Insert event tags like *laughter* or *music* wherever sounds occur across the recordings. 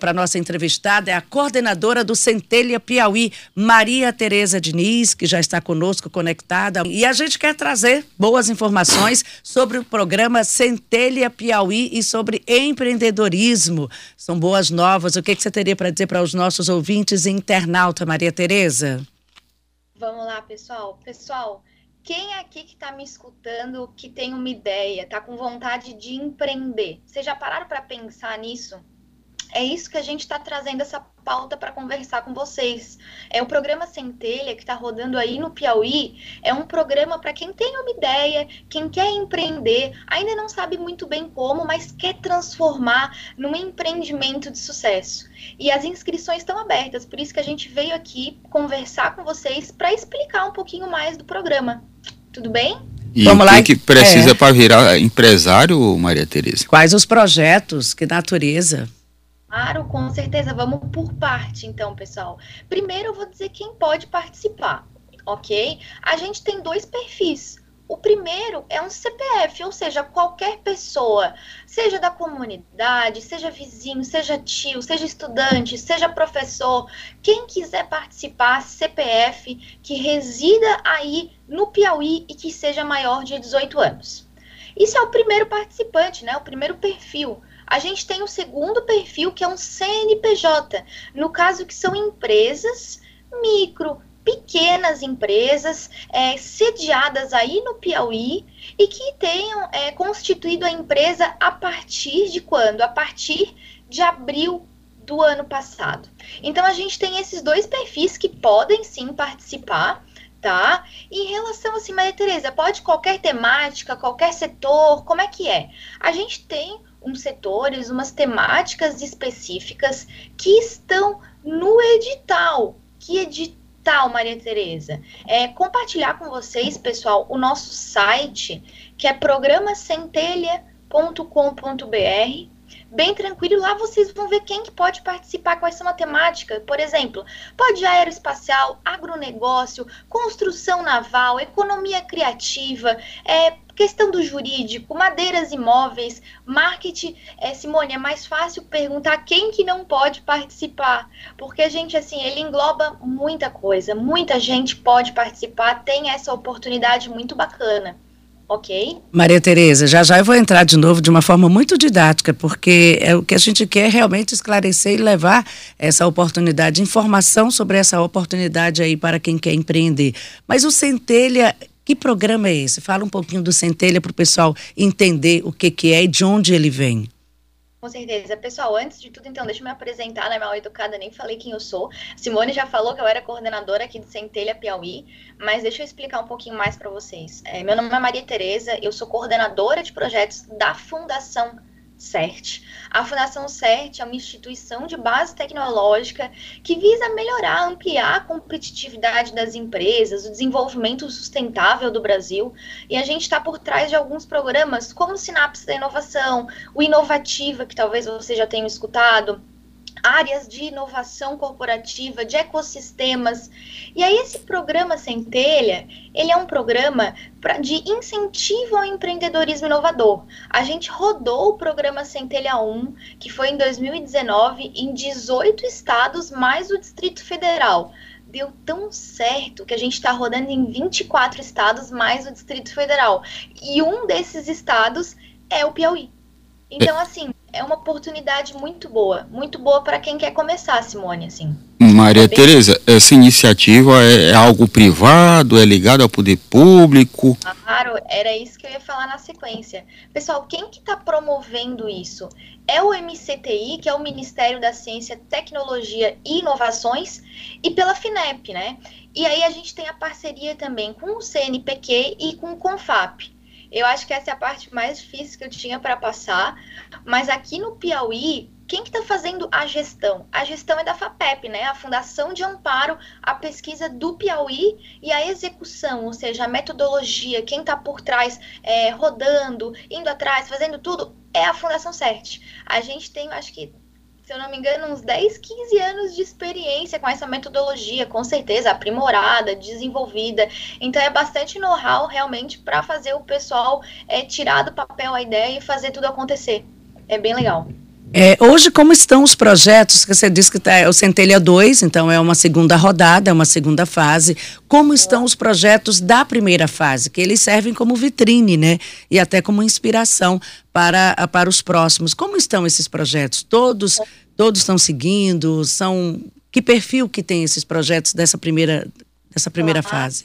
Para nossa entrevistada é a coordenadora do Centelha Piauí, Maria Tereza Diniz, que já está conosco conectada. E a gente quer trazer boas informações sobre o programa Centelha Piauí e sobre empreendedorismo. São boas novas. O que, que você teria para dizer para os nossos ouvintes e internauta, Maria Tereza? Vamos lá, pessoal. Pessoal, quem aqui que está me escutando que tem uma ideia, está com vontade de empreender? Vocês já pararam para pensar nisso? É isso que a gente está trazendo essa pauta para conversar com vocês. É o programa Centelha que está rodando aí no Piauí. É um programa para quem tem uma ideia, quem quer empreender, ainda não sabe muito bem como, mas quer transformar num empreendimento de sucesso. E as inscrições estão abertas, por isso que a gente veio aqui conversar com vocês para explicar um pouquinho mais do programa. Tudo bem? E Vamos o que, que precisa é. para virar empresário, Maria Tereza? Quais os projetos? Que natureza? Claro, com certeza. Vamos por parte, então, pessoal. Primeiro, eu vou dizer quem pode participar, ok? A gente tem dois perfis. O primeiro é um CPF, ou seja, qualquer pessoa, seja da comunidade, seja vizinho, seja tio, seja estudante, seja professor, quem quiser participar, CPF, que resida aí no Piauí e que seja maior de 18 anos. Isso é o primeiro participante, né? O primeiro perfil. A gente tem o segundo perfil, que é um CNPJ, no caso que são empresas micro, pequenas empresas é, sediadas aí no Piauí e que tenham é, constituído a empresa a partir de quando? A partir de abril do ano passado. Então a gente tem esses dois perfis que podem sim participar tá? Em relação assim, Maria Tereza, pode qualquer temática, qualquer setor, como é que é? A gente tem uns setores, umas temáticas específicas que estão no edital. Que edital, Maria Tereza? É, compartilhar com vocês, pessoal, o nosso site, que é programacentelha.com.br bem tranquilo. Lá vocês vão ver quem que pode participar, quais são a temática. Por exemplo, pode aeroespacial, agronegócio, construção naval, economia criativa, é, questão do jurídico, madeiras imóveis, marketing. É, Simone, é mais fácil perguntar quem que não pode participar, porque a gente, assim, ele engloba muita coisa, muita gente pode participar, tem essa oportunidade muito bacana ok? Maria Tereza, já já eu vou entrar de novo de uma forma muito didática, porque é o que a gente quer realmente esclarecer e levar essa oportunidade, informação sobre essa oportunidade aí para quem quer empreender. Mas o Centelha, que programa é esse? Fala um pouquinho do Centelha para o pessoal entender o que, que é e de onde ele vem. Com certeza. Pessoal, antes de tudo, então, deixa eu me apresentar, né? Mal educada, nem falei quem eu sou. Simone já falou que eu era coordenadora aqui do Centelha Piauí, mas deixa eu explicar um pouquinho mais para vocês. É, meu nome é Maria Tereza, eu sou coordenadora de projetos da Fundação CERT. A Fundação CERT é uma instituição de base tecnológica que visa melhorar, ampliar a competitividade das empresas, o desenvolvimento sustentável do Brasil. E a gente está por trás de alguns programas como Sinapse da Inovação, o Inovativa, que talvez você já tenha escutado, áreas de inovação corporativa, de ecossistemas. E aí esse programa Centelha, ele é um programa pra, de incentivo ao empreendedorismo inovador. A gente rodou o programa Centelha 1, que foi em 2019, em 18 estados, mais o Distrito Federal. Deu tão certo que a gente está rodando em 24 estados, mais o Distrito Federal. E um desses estados é o Piauí. Então, assim, é uma oportunidade muito boa, muito boa para quem quer começar, Simone, assim. Maria é bem... Tereza, essa iniciativa é, é, algo privado, é ligado ao poder público? Claro, era isso que eu ia falar na sequência. Pessoal, quem que está promovendo isso? É o MCTI, que é o Ministério da Ciência, Tecnologia e Inovações, e pela FINEP, né? E aí a gente tem a parceria também com o CNPq e com o CONFAP. Eu acho que essa é a parte mais difícil que eu tinha para passar. Mas aqui no Piauí, quem que está fazendo a gestão? A gestão é da FAPEP, né? A Fundação de Amparo à Pesquisa do Piauí e a execução, ou seja, a metodologia, quem está por trás, é, rodando, indo atrás, fazendo tudo, é a Fundação CERT. A gente tem, acho que se eu não me engano, uns 10, 15 anos de experiência com essa metodologia, com certeza aprimorada, desenvolvida. Então é bastante know-how realmente para fazer o pessoal é, tirar do papel a ideia e fazer tudo acontecer. É bem legal. É, hoje, como estão os projetos? Você disse que tá, é o Centelha 2, então é uma segunda rodada, é uma segunda fase. Como estão os projetos da primeira fase? Que eles servem como vitrine, né? E até como inspiração para, para os próximos. Como estão esses projetos? Todos, todos estão seguindo? São que perfil que tem esses projetos dessa primeira, dessa primeira fase?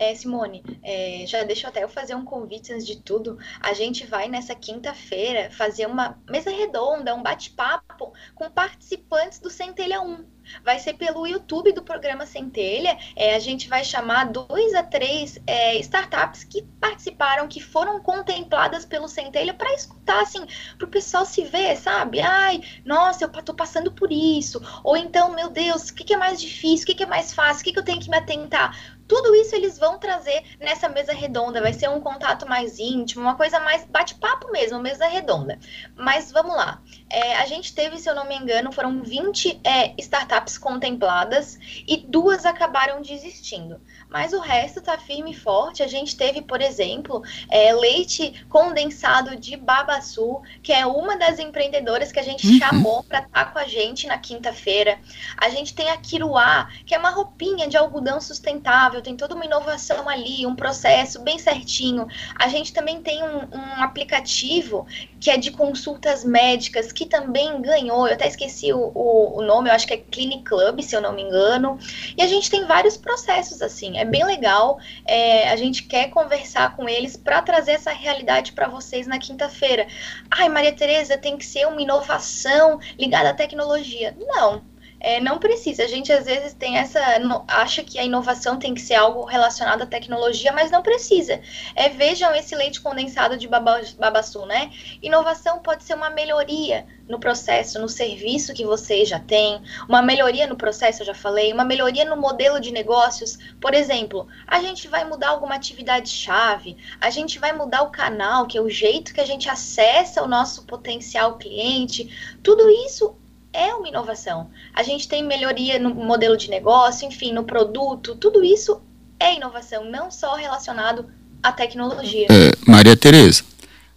É, Simone, é, já deixa até eu fazer um convite antes de tudo. A gente vai nessa quinta-feira fazer uma mesa redonda, um bate-papo com participantes do Centelha 1 vai ser pelo YouTube do programa Centelha. É, a gente vai chamar dois a três é, startups que participaram, que foram contempladas pelo Centelha para escutar, assim, para o pessoal se ver, sabe? Ai, nossa, eu tô passando por isso. Ou então, meu Deus, o que, que é mais difícil? O que, que é mais fácil? O que, que eu tenho que me atentar? Tudo isso eles vão trazer nessa mesa redonda. Vai ser um contato mais íntimo, uma coisa mais bate-papo mesmo, mesa redonda. Mas vamos lá. É, a gente teve, se eu não me engano, foram 20 é, startups contempladas e duas acabaram desistindo mas o resto está firme e forte. A gente teve, por exemplo, é, leite condensado de Babaçu, que é uma das empreendedoras que a gente uhum. chamou para estar tá com a gente na quinta-feira. A gente tem a Kiruá, que é uma roupinha de algodão sustentável, tem toda uma inovação ali, um processo bem certinho. A gente também tem um, um aplicativo que é de consultas médicas, que também ganhou, eu até esqueci o, o, o nome, eu acho que é Clinic Club, se eu não me engano. E a gente tem vários processos assim é bem legal. É, a gente quer conversar com eles para trazer essa realidade para vocês na quinta-feira. Ai, Maria Tereza, tem que ser uma inovação ligada à tecnologia. Não. É, não precisa. A gente às vezes tem essa. acha que a inovação tem que ser algo relacionado à tecnologia, mas não precisa. É, vejam esse leite condensado de babaçu, né? Inovação pode ser uma melhoria no processo, no serviço que vocês já têm, uma melhoria no processo, eu já falei, uma melhoria no modelo de negócios. Por exemplo, a gente vai mudar alguma atividade-chave, a gente vai mudar o canal, que é o jeito que a gente acessa o nosso potencial cliente. Tudo isso é uma inovação. A gente tem melhoria no modelo de negócio, enfim, no produto, tudo isso é inovação, não só relacionado à tecnologia. É, Maria Tereza,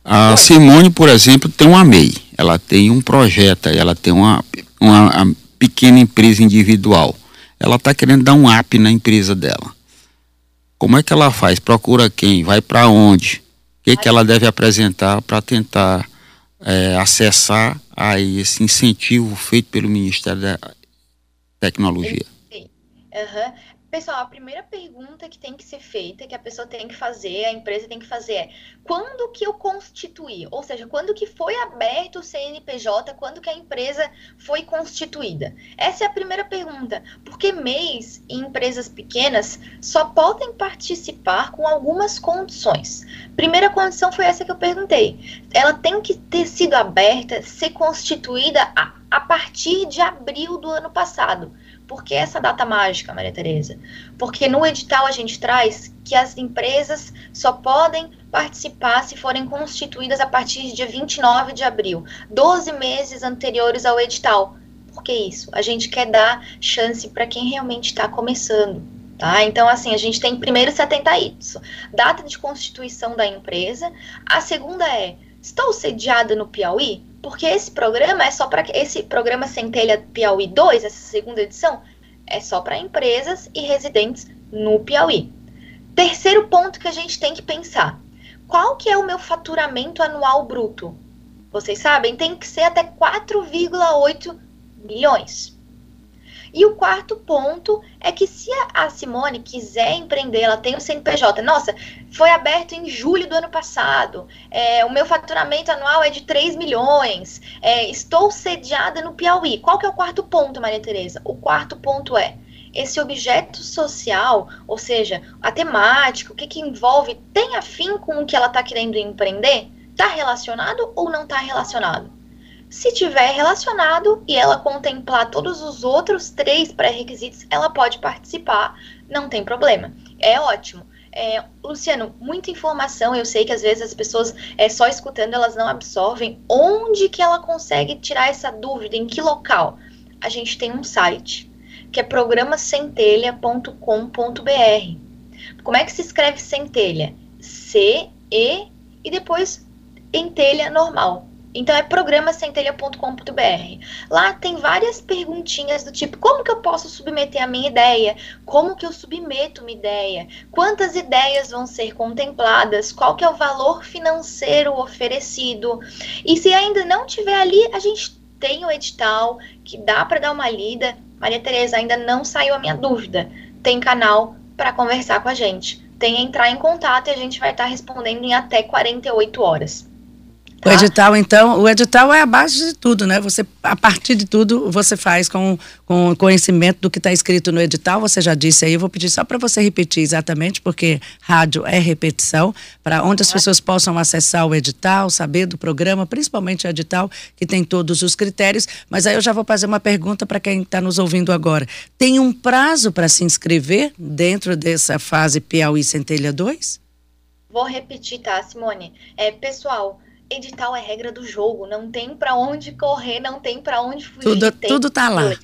a Oi. Simone, por exemplo, tem uma MEI, ela tem um projeto, ela tem uma, uma pequena empresa individual. Ela está querendo dar um up na empresa dela. Como é que ela faz? Procura quem? Vai para onde? O que, que ela deve apresentar para tentar é, acessar a esse incentivo feito pelo Ministério da Tecnologia? Sim. Uhum. Pessoal, a primeira pergunta que tem que ser feita, que a pessoa tem que fazer, a empresa tem que fazer é quando que eu constituí? Ou seja, quando que foi aberto o CNPJ, quando que a empresa foi constituída? Essa é a primeira pergunta, porque MEIs e empresas pequenas só podem participar com algumas condições. Primeira condição foi essa que eu perguntei. Ela tem que ter sido aberta, ser constituída a, a partir de abril do ano passado. Por que essa data mágica, Maria Tereza? Porque no edital a gente traz que as empresas só podem participar se forem constituídas a partir de dia 29 de abril, 12 meses anteriores ao edital. Por que isso? A gente quer dar chance para quem realmente está começando. Tá? Então, assim, a gente tem primeiro se atentar isso. Data de constituição da empresa. A segunda é, estou sediada no Piauí? Porque esse programa é só para esse programa Centelha Piauí 2, essa segunda edição, é só para empresas e residentes no Piauí. Terceiro ponto que a gente tem que pensar: qual que é o meu faturamento anual bruto? Vocês sabem, tem que ser até 4,8 milhões. E o quarto ponto é que se a Simone quiser empreender, ela tem o CNPJ. Nossa, foi aberto em julho do ano passado. É, o meu faturamento anual é de 3 milhões. É, estou sediada no Piauí. Qual que é o quarto ponto, Maria Tereza? O quarto ponto é esse objeto social, ou seja, a temática, o que, que envolve, tem afim com o que ela está querendo empreender? Está relacionado ou não está relacionado? Se tiver relacionado e ela contemplar todos os outros três pré-requisitos, ela pode participar, não tem problema. É ótimo. É, Luciano, muita informação. Eu sei que às vezes as pessoas, é, só escutando, elas não absorvem. Onde que ela consegue tirar essa dúvida? Em que local? A gente tem um site que é programacentelha.com.br. Como é que se escreve centelha? C, E e depois entelha normal Então é programacentelha.com.br. Lá tem várias perguntinhas do tipo: como que eu posso submeter a minha ideia? Como que eu submeto uma ideia? Quantas ideias vão ser contempladas? Qual que é o valor financeiro oferecido? E se ainda não tiver ali, a gente tem o edital que dá para dar uma lida. Maria Tereza, ainda não saiu a minha dúvida. Tem canal para conversar com a gente. Tem entrar em contato e a gente vai estar respondendo em até 48 horas. O edital, então, o edital é a base de tudo, né? Você, a partir de tudo, você faz com, com conhecimento do que está escrito no edital. Você já disse aí, eu vou pedir só para você repetir exatamente, porque rádio é repetição, para onde as pessoas possam acessar o edital, saber do programa, principalmente o edital, que tem todos os critérios. Mas aí eu já vou fazer uma pergunta para quem está nos ouvindo agora. Tem um prazo para se inscrever dentro dessa fase Piauí Centelha 2? Vou repetir, tá, Simone? É, pessoal, edital é regra do jogo, não tem para onde correr, não tem para onde fugir. Tudo, tudo tá lá.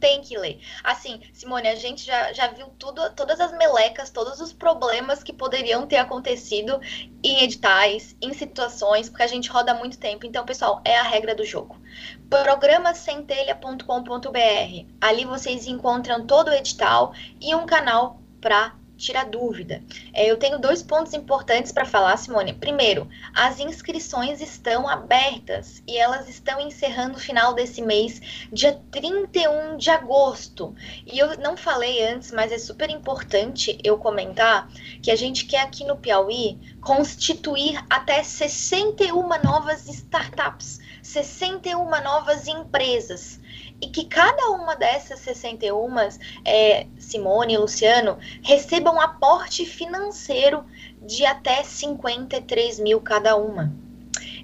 Tem que ler. Assim, Simone, a gente já, já viu tudo, todas as melecas, todos os problemas que poderiam ter acontecido em editais, em situações, porque a gente roda muito tempo. Então, pessoal, é a regra do jogo. Programacentelha.com.br. Ali vocês encontram todo o edital e um canal para tirar dúvida. É, eu tenho dois pontos importantes para falar, Simone. Primeiro, as inscrições estão abertas e elas estão encerrando no final desse mês, dia 31 de agosto. E eu não falei antes, mas é super importante eu comentar que a gente quer aqui no Piauí constituir até 61 novas startups, 61 novas empresas e que cada uma dessas 61, é, Simone e Luciano, recebam um aporte financeiro de até 53 mil cada uma.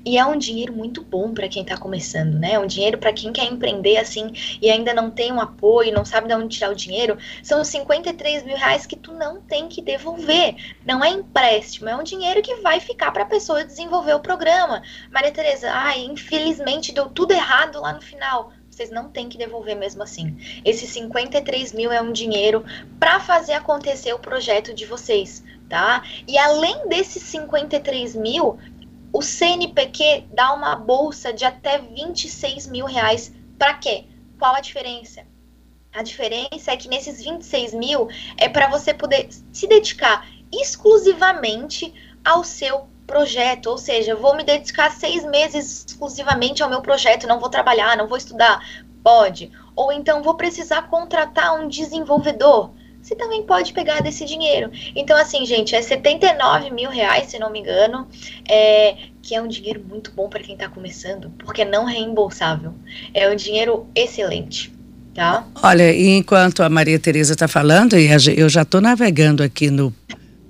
E é um dinheiro muito bom para quem está começando, né? É um dinheiro para quem quer empreender assim e ainda não tem um apoio, não sabe de onde tirar o dinheiro. São 53 mil reais que tu não tem que devolver. Não é empréstimo, é um dinheiro que vai ficar para a pessoa desenvolver o programa. Maria Tereza, ai, infelizmente deu tudo errado lá no final vocês não têm que devolver mesmo assim. Esses 53 mil é um dinheiro para fazer acontecer o projeto de vocês, tá? E além desses 53 mil, o CNPq dá uma bolsa de até 26 mil reais. Para quê? Qual a diferença? A diferença é que nesses 26 mil é para você poder se dedicar exclusivamente ao seu projeto, ou seja, vou me dedicar seis meses exclusivamente ao meu projeto, não vou trabalhar, não vou estudar, pode. Ou então vou precisar contratar um desenvolvedor, você também pode pegar desse dinheiro. Então, assim, gente, é 79 mil reais, se não me engano, é, que é um dinheiro muito bom para quem está começando, porque é não reembolsável. É um dinheiro excelente. Tá? Olha, enquanto a Maria Tereza está falando, e eu já estou navegando aqui no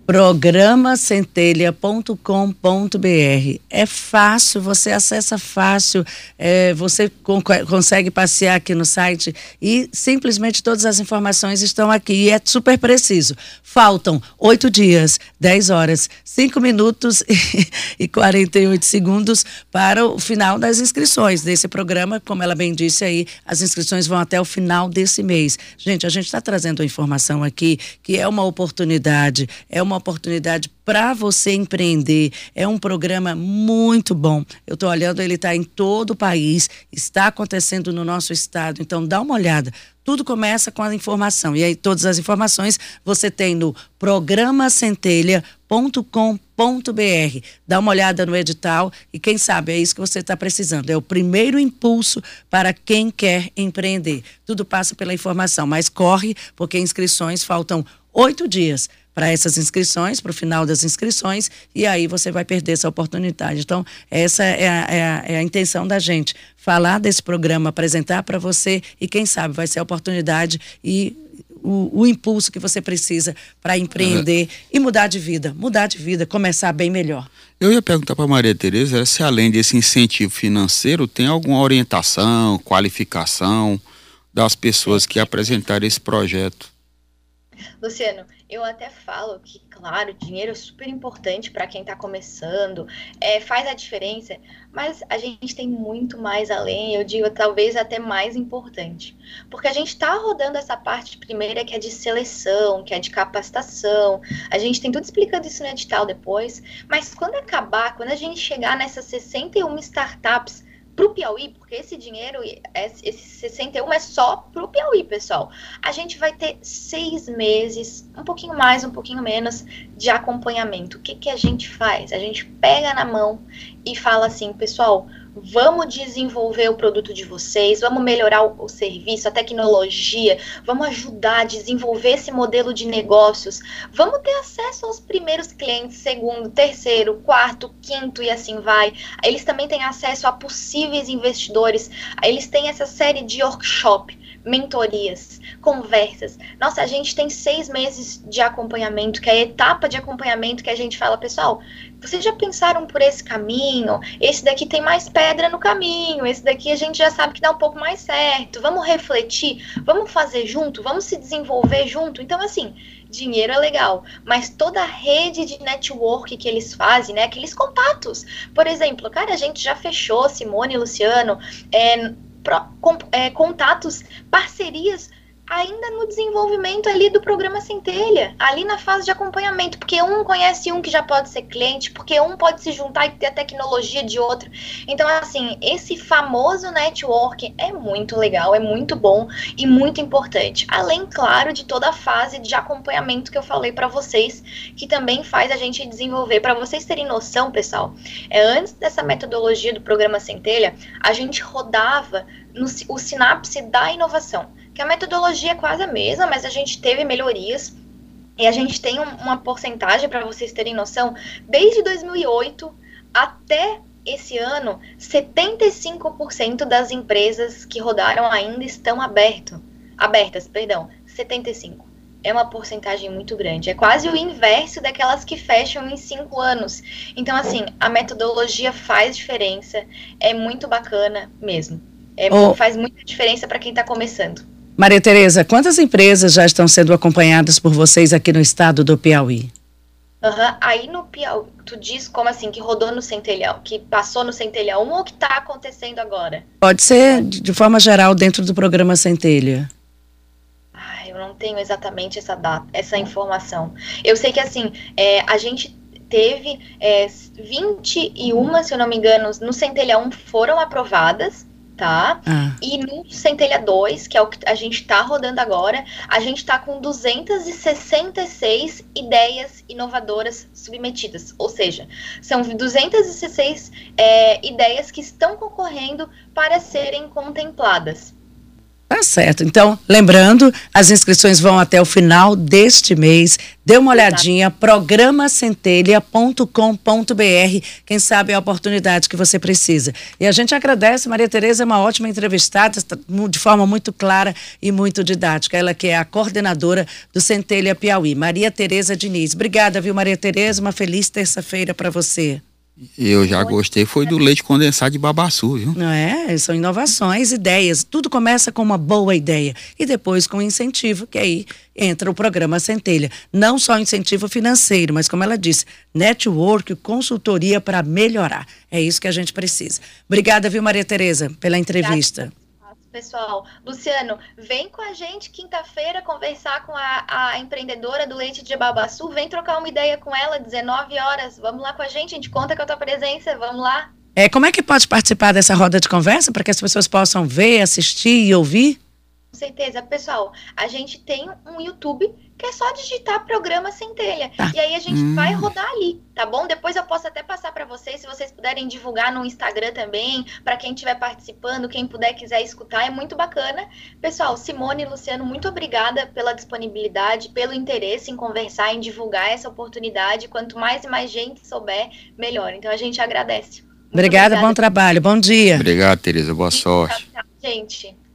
programacentelha.com.br. É fácil, você acessa fácil, é, você con consegue passear aqui no site e simplesmente todas as informações estão aqui e é super preciso. Faltam oito dias, 10 horas, 5 minutos *laughs* e 48 segundos para o final das inscrições desse programa. Como ela bem disse aí, as inscrições vão até o final desse mês. Gente, a gente está trazendo a informação aqui que é uma oportunidade, é uma oportunidade para você empreender. É um programa muito bom. Eu estou olhando, ele está em todo o país, está acontecendo no nosso estado. Então, dá uma olhada. Tudo começa com a informação. E aí, todas as informações você tem no programacentelha.com.br. Dá uma olhada no edital e, quem sabe, é isso que você está precisando. É o primeiro impulso para quem quer empreender. Tudo passa pela informação, mas corre, porque inscrições faltam oito dias para essas inscrições, para o final das inscrições, e aí você vai perder essa oportunidade. Então, essa é a, é a, é a intenção da gente, falar desse programa, apresentar para você, e quem sabe vai ser a oportunidade e o, o, impulso que você precisa para empreender é. e mudar de vida, mudar de vida, começar bem melhor. Eu ia perguntar para Maria Tereza se além desse incentivo financeiro tem alguma orientação, qualificação das pessoas que apresentaram esse projeto. Luciano, eu até falo que, claro, dinheiro é super importante para quem está começando, é, faz a diferença, mas a gente tem muito mais além, eu digo talvez até mais importante. Porque a gente está rodando essa parte primeira que é de seleção, que é de capacitação, a gente tem tudo explicando isso no edital depois, mas quando acabar, quando a gente chegar nessas 61 startups para o Piauí, porque esse dinheiro, esse 61 é só para o Piauí, pessoal. A gente vai ter seis meses, um pouquinho mais, um pouquinho menos, de acompanhamento. O que, que a gente faz? A gente pega na mão e fala assim, pessoal, vamos desenvolver o produto de vocês, vamos melhorar o, o, serviço, a tecnologia, vamos ajudar a desenvolver esse modelo de negócios, vamos ter acesso aos primeiros clientes, segundo, terceiro, quarto, quinto e assim vai. Eles também têm acesso a possíveis investidores, eles têm essa série de workshop mentorias, conversas. Nossa, a gente tem seis meses de acompanhamento, que é a etapa de acompanhamento que a gente fala, pessoal, vocês já pensaram por esse caminho? Esse daqui tem mais pedra no caminho, esse daqui a gente já sabe que dá um pouco mais certo. Vamos refletir, vamos fazer junto, vamos se desenvolver junto. Então, assim, dinheiro é legal, mas toda a rede de network que eles fazem, né? Aqueles contatos. Por exemplo, cara, a gente já fechou, Simone e Luciano, é, com, é, contatos, parcerias ainda no desenvolvimento ali do programa Centelha, ali na fase de acompanhamento, porque um conhece um que já pode ser cliente, porque um pode se juntar e ter a tecnologia de outro. Então, assim, esse famoso network é muito legal, é muito bom e muito importante. Além, claro, de toda a fase de acompanhamento que eu falei para vocês, que também faz a gente desenvolver. Para vocês terem noção, pessoal, é antes dessa metodologia do programa Centelha, a gente rodava no, o sinapse da inovação que a metodologia é quase a mesma, mas a gente teve melhorias. E a gente tem um, uma porcentagem, para vocês terem noção, desde 2008 até esse ano, 75% das empresas que rodaram ainda estão aberto, abertas. Perdão, 75%. É uma porcentagem muito grande. É quase o inverso daquelas que fecham em cinco anos. Então, assim, a metodologia faz diferença. É muito bacana mesmo. É, oh. Faz muita diferença para quem está começando. Maria Tereza, quantas empresas já estão sendo acompanhadas por vocês aqui no estado do Piauí? Uhum. Aí no Piauí, tu diz como assim, que rodou no Centelhão, que passou no Centelhão ou que está acontecendo agora? Pode ser de forma geral dentro do programa Centelha. Ah, eu não tenho exatamente essa data, essa informação. Eu sei que assim, é, a gente teve é, 21, se eu não me engano, no Centelhão foram aprovadas, tá? Ah. E no Centelha 2, que é o que a gente tá rodando agora, a gente tá com 266 ideias inovadoras submetidas. Ou seja, são 216 é, ideias que estão concorrendo para serem contempladas. Tá certo. Então, lembrando, as inscrições vão até o final deste mês. Dê uma olhadinha, programacentelha.com.br. Quem sabe é a oportunidade que você precisa. E a gente agradece, Maria Tereza é uma ótima entrevistada, de forma muito clara e muito didática. Ela que é a coordenadora do Centelha Piauí, Maria Tereza Diniz. Obrigada, viu, Maria Tereza? Uma feliz terça-feira para você. Eu já gostei, foi do leite condensado de babaçu, viu? Não é? São inovações, ideias. Tudo começa com uma boa ideia e depois com incentivo, que aí entra o programa Centelha. Não só incentivo financeiro, mas como ela disse, network, consultoria para melhorar. É isso que a gente precisa. Obrigada, viu, Maria Tereza, pela entrevista. Obrigada pessoal. Luciano, vem com a gente quinta-feira conversar com a, a, empreendedora do leite de Babaçu. Vem trocar uma ideia com ela, 19 horas. Vamos lá com a gente, a gente conta com a tua presença. Vamos lá. É, como é que pode participar dessa roda de conversa para que as pessoas possam ver, assistir e ouvir? Com certeza. Pessoal, a gente tem um YouTube que é só digitar programa Centelha. Tá. E aí a gente hum. vai rodar ali, tá bom? Depois eu posso até passar para vocês, se vocês puderem divulgar no Instagram também, para quem estiver participando, quem puder quiser escutar, é muito bacana. Pessoal, Simone e Luciano, muito obrigada pela disponibilidade, pelo interesse em conversar, em divulgar essa oportunidade. Quanto mais e mais gente souber, melhor. Então a gente agradece. Obrigada, obrigada, bom trabalho, bom dia. Obrigado, Tereza, boa sorte. Tchau, tchau, gente.